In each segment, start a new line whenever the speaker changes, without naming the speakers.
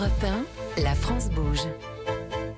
Europe 1, la France bouge.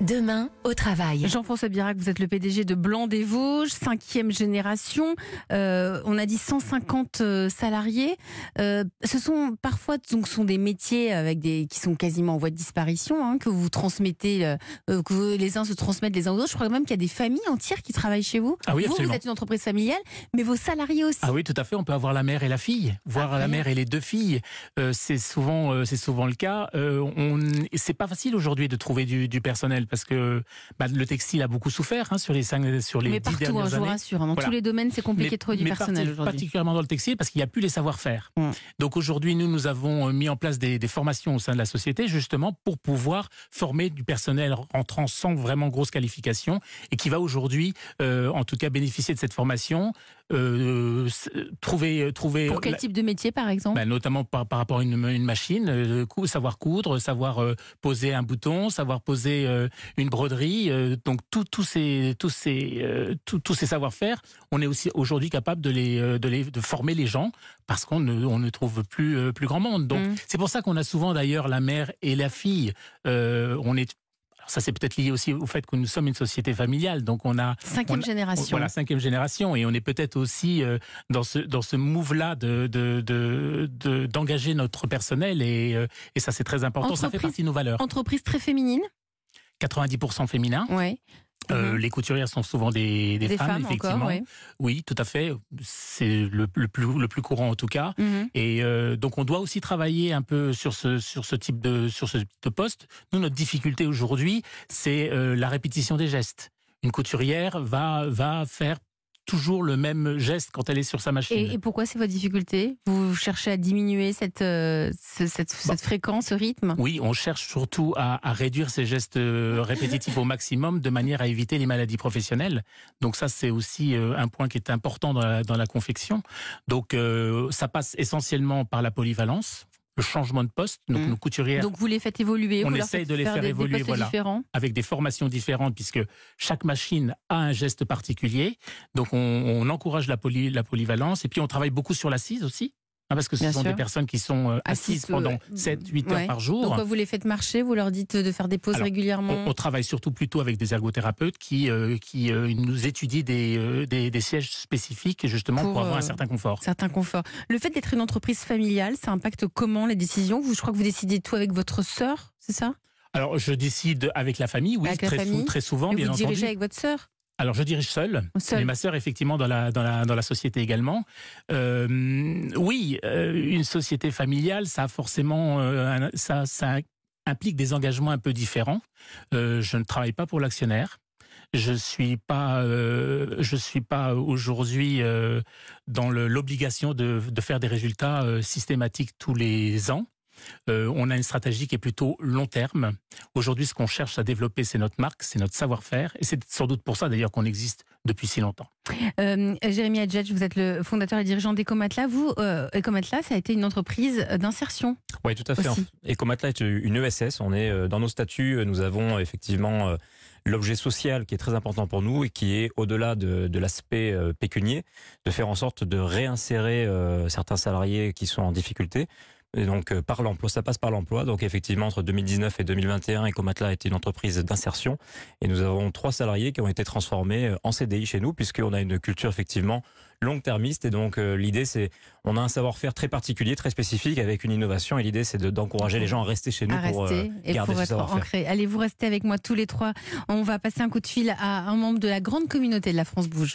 Demain, au travail.
Jean-François Birac, vous êtes le PDG de Blanc des Vosges, cinquième génération. Euh, on a dit 150 euh, salariés. Euh, ce sont parfois donc, sont des métiers avec des, qui sont quasiment en voie de disparition, hein, que vous transmettez, euh, que vous- les uns se transmettent les uns aux autres. Je crois même qu'il y a des familles entières qui travaillent chez vous.
Ah oui,
vous, vous êtes une entreprise familiale, mais vos salariés aussi.
Ah oui, tout à fait. On peut avoir la mère et la fille, voire
Ah,
la mère et les deux filles. Euh, c'est souvent, euh, c'est souvent le cas. Euh, on, c'est pas facile aujourd'hui de trouver du, du personnel parce que bah, le textile a beaucoup souffert hein, sur les cinq, sur les
mais
dix
partout, hein,
dernières
je vous
années.
rassure. hein, Dans
Voilà.
tous les domaines, c'est compliqué de trouver du
mais
personnel aujourd'hui.
particulièrement dans le textile parce qu'il n'y a plus les savoir-faire.
Mm.
Donc aujourd'hui, nous, nous avons euh, mis en place des, des formations au sein de la société justement pour pouvoir former du personnel rentrant sans vraiment grosse qualification et qui va aujourd'hui, euh, en tout cas, bénéficier de cette formation, euh, trouver, trouver
Pour quel
la-
type de métier, par exemple?
Bah, notamment par, par rapport à une, une machine, euh, savoir coudre, savoir euh, poser un bouton, savoir poser une broderie. euh, donc tout- tous ces, tous ces, euh, tous- tous ces savoir-faire, on est aussi aujourd'hui capable de les, euh, de les, de former les gens parce qu'on ne, on ne trouve plus, plus grand monde. Donc
Mm.
c'est pour ça qu'on a souvent d'ailleurs la mère et la fille. Euh, on est alors ça, c'est peut-être lié aussi au fait que nous sommes une société familiale. Donc, on a
Cinquième
on a-
génération.
voilà, cinquième génération. Et on est peut-être aussi dans ce, dans ce move-là de, de, de, de- d'engager notre personnel. Et, et ça, c'est très important. Ça fait
Entreprise-
partie de nos valeurs.
Entreprise très féminine.
90% féminin.
Ouais.
Euh,
Mhm.
Les couturières sont souvent des, des,
Des
femmes,
femmes
effectivement.
encore, ouais.
Oui, tout à fait. C'est le, le plus, le plus courant en tout cas.
Mhm.
Et euh, donc on doit aussi travailler un peu sur ce sur ce type de sur ce type de poste. Nous notre difficulté aujourd'hui, c'est euh, la répétition des gestes. Une couturière va va faire toujours le même geste quand elle est sur sa machine.
Et, et pourquoi c'est votre difficulté? Vous cherchez à diminuer cette, euh, ce- cette, cette fréquence, ce rythme?
Oui, on cherche surtout à, à réduire ces gestes euh, répétitifs au maximum de manière à éviter les maladies professionnelles. Donc ça, c'est aussi euh, un point qui est important dans la, dans la confection. Donc euh, ça passe essentiellement par la polyvalence, le changement de poste. Donc
Mm.
nos couturières
Donc vous les faites évoluer,
On
vous
essaye
faites
de les faire
des
évoluer, voilà. avec des formations différentes puisque chaque machine a un geste particulier. Donc on, on encourage la, poly- la polyvalence et puis on travaille beaucoup sur l'assise aussi. Hein, parce que ce
Bien
sont
sûr.
des personnes qui sont euh,
Assises,
assises pendant
euh,
7-8
ouais.
heures par jour.
Donc vous les faites marcher, vous leur dites de faire des pauses
Alors,
régulièrement.
On, on travaille surtout plutôt avec des ergothérapeutes qui, euh, qui euh, nous étudient des, euh, des, des sièges spécifiques justement pour,
Pour,
avoir
euh,
un certain confort.
Certains conforts. Le fait d'être une entreprise familiale, ça impacte comment les décisions? Vous, Je crois que vous décidez tout avec votre sœur, c'est ça?
Alors je décide avec la famille, oui,
Avec la
très, sou-
famille.
très souvent,
Et
bien
vous dirigez
entendu.
avec votre sœur?
Alors je dirige seul,
Seul.
mais ma sœur effectivement dans la, dans la, dans la société également. Euh, oui, euh, une société familiale, ça a forcément, euh, un- ça, ça implique des engagements un peu différents. Euh, je ne travaille pas pour l'actionnaire. Je suis pas, euh, je suis pas aujourd'hui euh, dans l'obligation de, de faire des résultats systématiques tous les ans. Euh, on a une stratégie qui est plutôt long terme. Aujourd'hui, ce qu'on cherche à développer, c'est notre marque, c'est notre savoir-faire, et c'est sans doute pour ça d'ailleurs qu'on existe depuis si longtemps.
Euh, Jérémy Adjedj, vous êtes le fondateur et dirigeant d'Ecomatla. Vous, euh, Ecomatla, ça a été une entreprise d'insertion.
Oui, tout à fait.
Aussi.
Ecomatla est une ESS. On est euh, dans nos statuts, nous avons effectivement l'objet social qui est très important pour nous et qui est au-delà de, de l'aspect pécunier, de faire en sorte de réinsérer certains salariés qui sont en difficulté. Et donc euh, par l'emploi, ça passe par l'emploi. Donc effectivement, entre 2019 et 2021, Ecomatla a été une entreprise d'insertion et nous avons trois salariés qui ont été transformés euh, en CDI chez nous puisqu'on a une culture effectivement long-termiste et donc euh, l'idée c'est on a un savoir-faire très particulier, très spécifique avec une innovation et l'idée c'est de- d'encourager les gens à rester chez nous
à
pour euh,
rester et
garder
pour
ce
être ancré. Allez, vous restez avec moi tous les trois. On va passer un coup de fil à un membre de la grande communauté de la France Bouge.